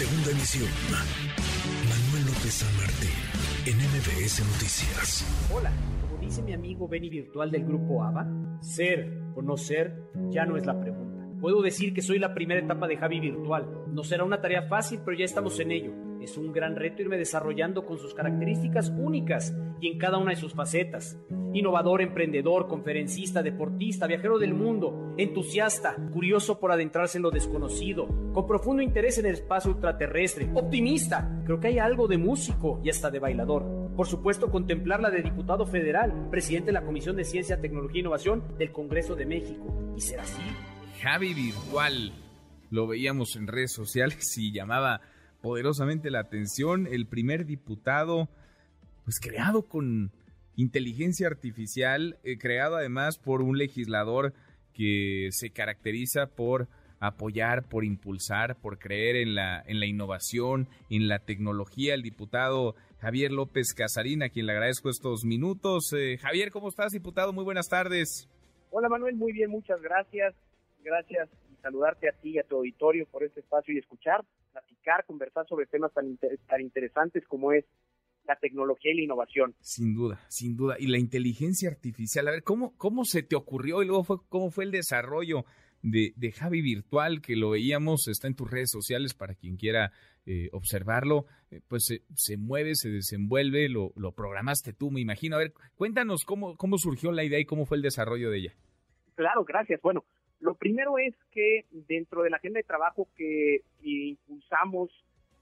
Segunda emisión. Manuel López San Martín, en MBS Noticias. Hola, como dice mi amigo Benny Virtual del grupo ABA, ser o no ser ya no es la pregunta. Puedo decir que soy la primera etapa de Javi Virtual. No será una tarea fácil, pero ya estamos en ello. Es un gran reto irme desarrollando con sus características únicas y en cada una de sus facetas. Innovador, emprendedor, conferencista, deportista, viajero del mundo, entusiasta, curioso por adentrarse en lo desconocido, con profundo interés en el espacio ultraterrestre, optimista. Creo que hay algo de músico y hasta de bailador. Por supuesto, contemplar la de diputado federal, presidente de la Comisión de Ciencia, Tecnología e Innovación del Congreso de México. ¿Y será así? Javi Virtual. Lo veíamos en redes sociales y llamaba poderosamente la atención. El primer diputado, pues creado con inteligencia artificial, eh, creado además por un legislador que se caracteriza por apoyar, por impulsar, por creer en la, en la innovación, en la tecnología, el diputado Javier López Casarín, a quien le agradezco estos minutos. Eh, Javier, ¿cómo estás, diputado? Muy buenas tardes. Hola Manuel, muy bien, muchas gracias. Gracias y saludarte a ti y a tu auditorio por este espacio y escuchar platicar, conversar sobre temas tan, tan interesantes como es la tecnología y la innovación. Sin duda, sin duda. Y la inteligencia artificial, a ver, ¿cómo, cómo se te ocurrió y luego fue, cómo fue el desarrollo de, de Javi Virtual, que lo veíamos, está en tus redes sociales para quien quiera eh, observarlo, eh, pues se, se, mueve, se desenvuelve, lo, lo programaste tú, me imagino. A ver, cuéntanos cómo, cómo surgió la idea y cómo fue el desarrollo de ella. Claro, gracias. Bueno, lo primero es que dentro de la agenda de trabajo que impulsamos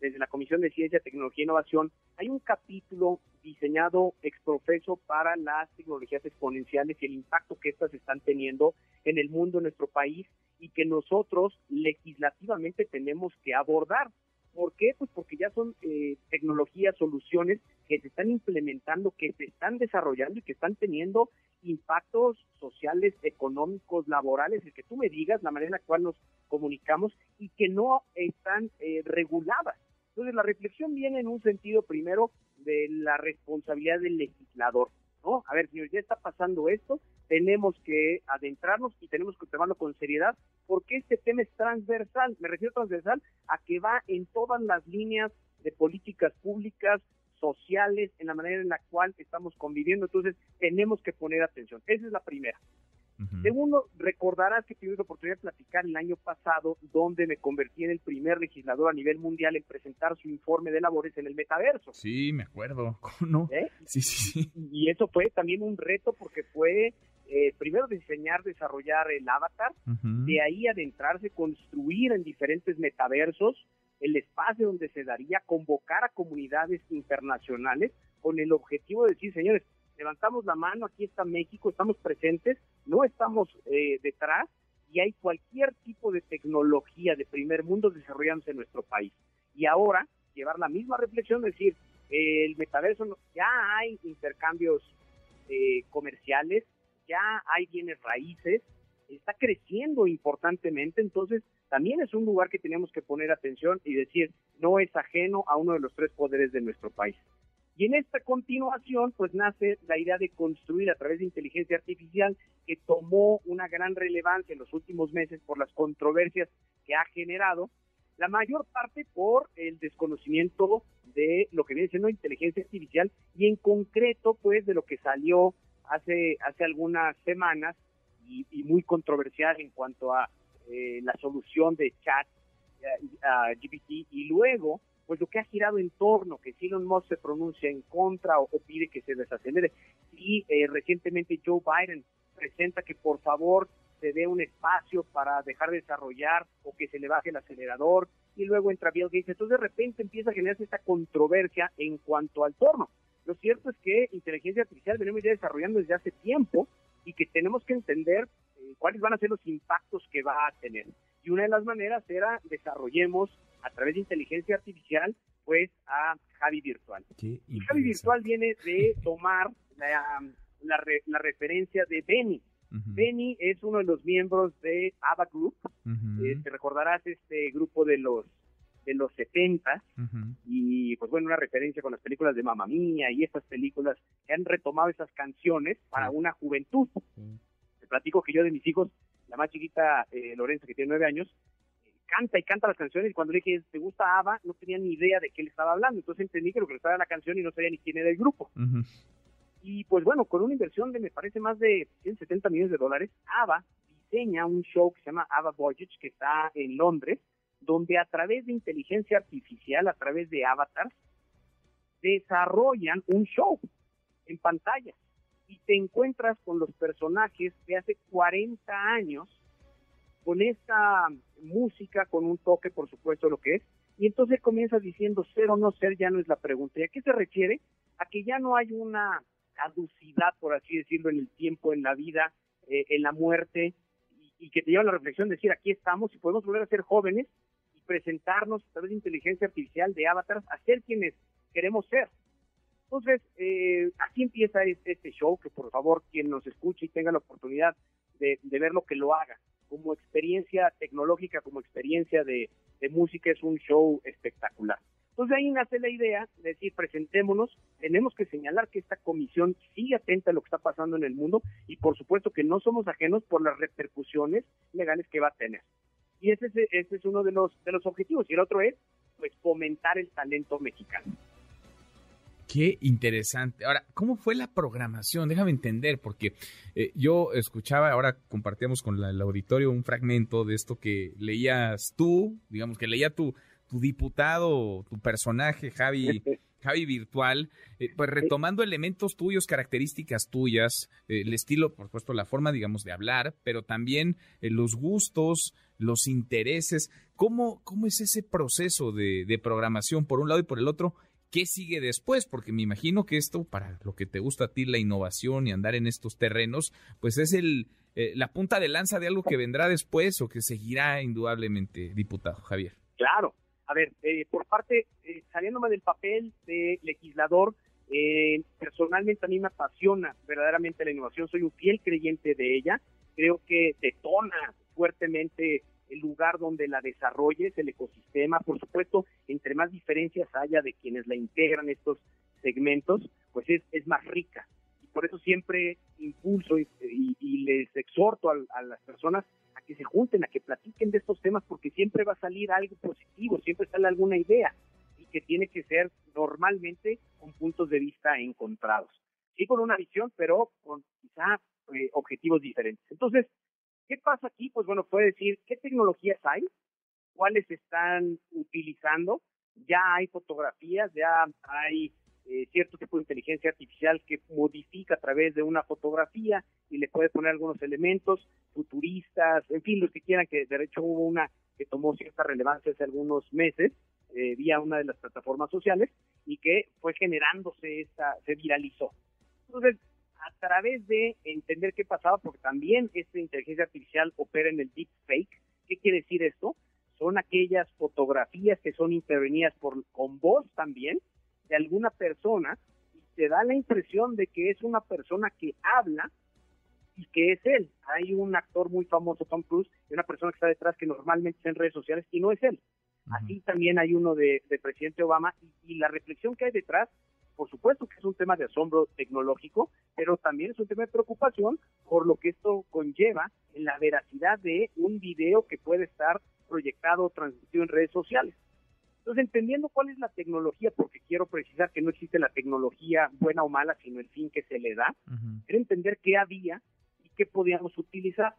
desde la Comisión de Ciencia, Tecnología e Innovación, hay un capítulo diseñado exprofeso para las tecnologías exponenciales y el impacto que éstas están teniendo en el mundo, en nuestro país, y que nosotros legislativamente tenemos que abordar. ¿Por qué? Pues porque ya son eh, tecnologías, soluciones que se están implementando, que se están desarrollando y que están teniendo impactos sociales, económicos, laborales, el que tú me digas, la manera en la cual nos comunicamos y que no están eh, reguladas. Entonces la reflexión viene en un sentido primero de la responsabilidad del legislador. ¿no? A ver, señor, ya está pasando esto, tenemos que adentrarnos y tenemos que tomarlo con seriedad porque este tema es transversal. Me refiero transversal a que va en todas las líneas de políticas públicas, sociales, en la manera en la cual estamos conviviendo. Entonces, tenemos que poner atención. Esa es la primera. Segundo, recordarás que tuve la oportunidad de platicar el año pasado, donde me convertí en el primer legislador a nivel mundial en presentar su informe de labores en el metaverso. Sí, me acuerdo. ¿Cómo no? ¿Eh? Sí, sí, sí. Y eso fue también un reto porque fue eh, primero diseñar, desarrollar el avatar, de ahí adentrarse, construir en diferentes metaversos el espacio donde se daría convocar a comunidades internacionales con el objetivo de decir, señores, levantamos la mano, aquí está México, estamos presentes, no estamos eh, detrás y hay cualquier tipo de tecnología de primer mundo desarrollándose en nuestro país. Y ahora llevar la misma reflexión, decir, el metaverso ya hay intercambios eh, comerciales, ya hay bienes raíces, está creciendo importantemente, entonces también es un lugar que tenemos que poner atención y decir, no es ajeno a uno de los tres poderes de nuestro país. Y en esta continuación, pues nace la idea de construir a través de inteligencia artificial que tomó una gran relevancia en los últimos meses por las controversias que ha generado, la mayor parte por el desconocimiento de lo que viene siendo inteligencia artificial y en concreto, pues, de lo que salió hace, hace algunas semanas y, muy controversial en cuanto a eh, la solución de chat uh, GPT y luego pues lo que ha girado en torno, que Elon Musk se pronuncia en contra o, pide que se desacelere, y eh, recientemente Joe Biden presenta que por favor se dé un espacio para dejar de desarrollar o que se le baje el acelerador, y luego entra Bill Gates, entonces de repente empieza a generarse esta controversia en cuanto al torno. Lo cierto es que inteligencia artificial venimos ya desarrollando desde hace tiempo y que tenemos que entender eh, cuáles van a ser los impactos que va a tener. Y una de las maneras era desarrollemos a través de inteligencia artificial, pues a Javi Virtual. Y Javi Virtual viene de tomar la, la, referencia de Benny. Benny es uno de los miembros de ABBA Group. Eh, te recordarás este grupo de los de los 70 y pues bueno, una referencia con las películas de Mamma Mía y estas películas que han retomado esas canciones para una juventud. Te platico que yo de mis hijos, la más chiquita, eh, Lorenza, que tiene nueve años, canta y canta las canciones. Y cuando le dije, ¿te gusta ABBA? No tenía ni idea de qué le estaba hablando, entonces entendí que lo que le estaba la canción y no sabía ni quién era el grupo. Y pues bueno, con una inversión de me parece más de 170 millones de dólares, ABBA diseña un show que se llama ABBA Voyage, que está en Londres, donde a través de inteligencia artificial, a través de avatars, desarrollan un show en pantalla y te encuentras con los personajes de hace 40 años con esta música, con un toque, por supuesto, lo que es, y entonces comienzas diciendo ser o no ser ya no es la pregunta. ¿Y a qué se refiere? A que ya no hay una caducidad, por así decirlo, en el tiempo, en la vida, eh, en la muerte, y, que te lleva a la reflexión de decir, aquí estamos y podemos volver a ser jóvenes y presentarnos a través de inteligencia artificial, de avatars, a ser quienes queremos ser. Entonces, eh, así empieza este, este, show, que por favor quien nos escuche y tenga la oportunidad de, de ver lo que lo haga. Como experiencia tecnológica, como experiencia de, de música, es un show espectacular. Entonces ahí nace la idea de decir, presentémonos, tenemos que señalar que esta comisión sigue atenta a lo que está pasando en el mundo y por supuesto que no somos ajenos por las repercusiones legales que va a tener. Y ese es, ese es uno de los, de los objetivos. Y el otro es, pues, fomentar el talento mexicano. Qué interesante. Ahora, ¿cómo fue la programación? Déjame entender, porque eh, yo escuchaba, ahora compartíamos con el auditorio un fragmento de esto que leías tú, digamos que leía tu, tu diputado, tu personaje, Javi, Javi Virtual, eh, pues retomando elementos tuyos, características tuyas, eh, el estilo, por supuesto, la forma, digamos, de hablar, pero también eh, los gustos, los intereses. ¿Cómo, ¿Cómo es ese proceso de, de programación por un lado y por el otro? ¿Qué sigue después? Porque me imagino que esto, para lo que te gusta a ti, la innovación y andar en estos terrenos, pues es el, la punta de lanza de algo que vendrá después o que seguirá indudablemente, diputado Javier. Claro, a ver, eh, por parte, eh, saliéndome del papel de legislador, eh, personalmente a mí me apasiona verdaderamente la innovación, soy un fiel creyente de ella, creo que detona fuertemente el lugar donde la desarrolles, el ecosistema, por supuesto, entre más diferencias haya de quienes la integran estos segmentos, pues es, es más rica. Por eso siempre impulso y, les exhorto a las personas que se junten, a que platiquen de estos temas, porque siempre va a salir algo positivo, siempre sale alguna idea y que tiene que ser normalmente con puntos de vista encontrados. Sí con una visión, pero con quizá eh, objetivos diferentes. Entonces, ¿qué pasa aquí? Pues bueno, puede decir qué tecnologías hay, cuáles están utilizando, ya hay fotografías, ya hay eh, cierto tipo de inteligencia artificial que modifica a través de una fotografía y le puede poner algunos elementos futuristas, en fin, los que quieran, que de hecho hubo una que tomó cierta relevancia hace algunos meses eh, vía una de las plataformas sociales y que fue generándose esta, se viralizó. Entonces, a través de entender qué pasaba, porque también esta inteligencia artificial opera en el deep fake, ¿qué quiere decir esto? Son aquellas fotografías que son intervenidas por, con voz también, de alguna persona y te da la impresión de que es una persona que habla y que es él. Hay un actor muy famoso, Tom Cruise, y una persona que está detrás que normalmente está en redes sociales y no es él. Así también hay uno de, presidente Obama y, la reflexión que hay detrás, por supuesto que es un tema de asombro tecnológico, pero también es un tema de preocupación por lo que esto conlleva en la veracidad de un video que puede estar proyectado o transmitido en redes sociales. Entonces, entendiendo cuál es la tecnología, porque quiero precisar que no existe la tecnología buena o mala, sino el fin que se le da, era entender qué había y qué podíamos utilizar.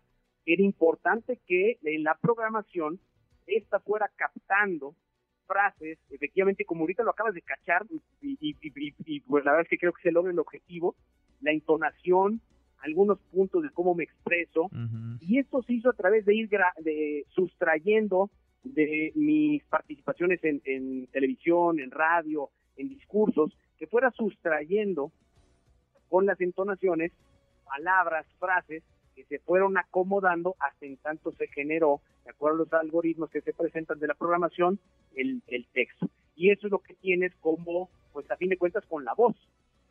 Era importante que en la programación esta fuera captando frases, efectivamente, como ahorita lo acabas de cachar, y, pues la verdad es que creo que se logra el objetivo, la entonación, algunos puntos de cómo me expreso, y esto se hizo a través de ir de, sustrayendo de mis participaciones en, televisión, en radio, en discursos, que fuera sustrayendo con las entonaciones palabras, frases que se fueron acomodando hasta en tanto se generó, de acuerdo a los algoritmos que se presentan de la programación, el, el texto. Y eso es lo que tienes como, pues a fin de cuentas, con la voz.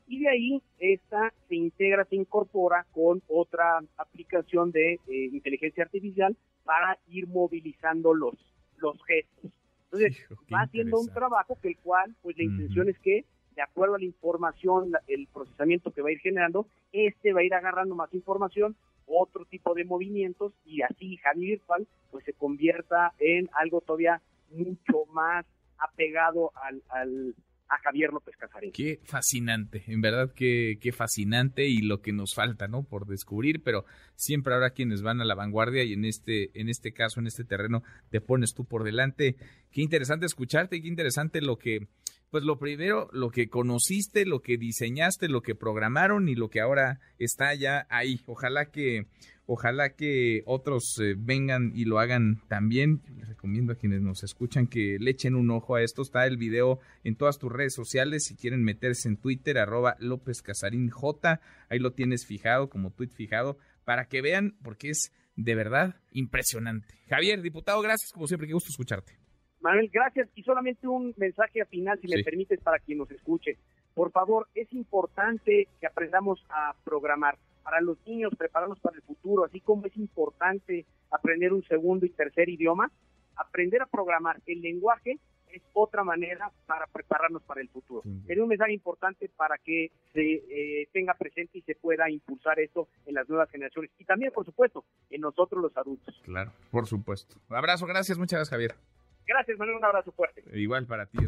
Y de ahí esta se integra, se incorpora con otra aplicación de eh, inteligencia artificial para ir movilizando los, los gestos. Entonces, va haciendo un trabajo que el cual, pues la intención es que de acuerdo a la información, el procesamiento que va a ir generando, este va a ir agarrando más información, otro tipo de movimientos y así Javi Virtual pues se convierta en algo todavía mucho más apegado al, al a Javier López Casarín. Qué fascinante, en verdad que qué fascinante y lo que nos falta, ¿no? Por descubrir, pero siempre habrá quienes van a la vanguardia y en este en este caso, en este terreno te pones tú por delante. Qué interesante escucharte qué interesante lo que pues lo primero, lo que conociste, lo que diseñaste, lo que programaron y lo que ahora está ya ahí. Ojalá que, ojalá que otros eh, vengan y lo hagan también. Les recomiendo a quienes nos escuchan que le echen un ojo a esto. Está el video en todas tus redes sociales. Si quieren meterse en Twitter, arroba López Casarín J. Ahí lo tienes fijado, como tweet fijado, para que vean, porque es de verdad impresionante. Javier, diputado, gracias como siempre, qué gusto escucharte. Manuel, gracias. Y solamente un mensaje al final, si me permites, para quien nos escuche. Por favor, es importante que aprendamos a programar para los niños, prepararnos para el futuro, así como es importante aprender un segundo y tercer idioma, aprender a programar el lenguaje es otra manera para prepararnos para el futuro. Es un mensaje importante para que se eh, tenga presente y se pueda impulsar esto en las nuevas generaciones y también, por supuesto, en nosotros los adultos. Claro, por supuesto. Abrazo, gracias, muchas gracias, Javier. Gracias, Manuel. Un abrazo fuerte. Igual para ti.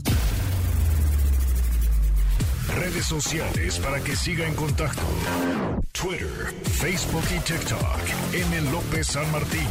Redes sociales para que siga en contacto: Twitter, Facebook y TikTok. M. López San Martín.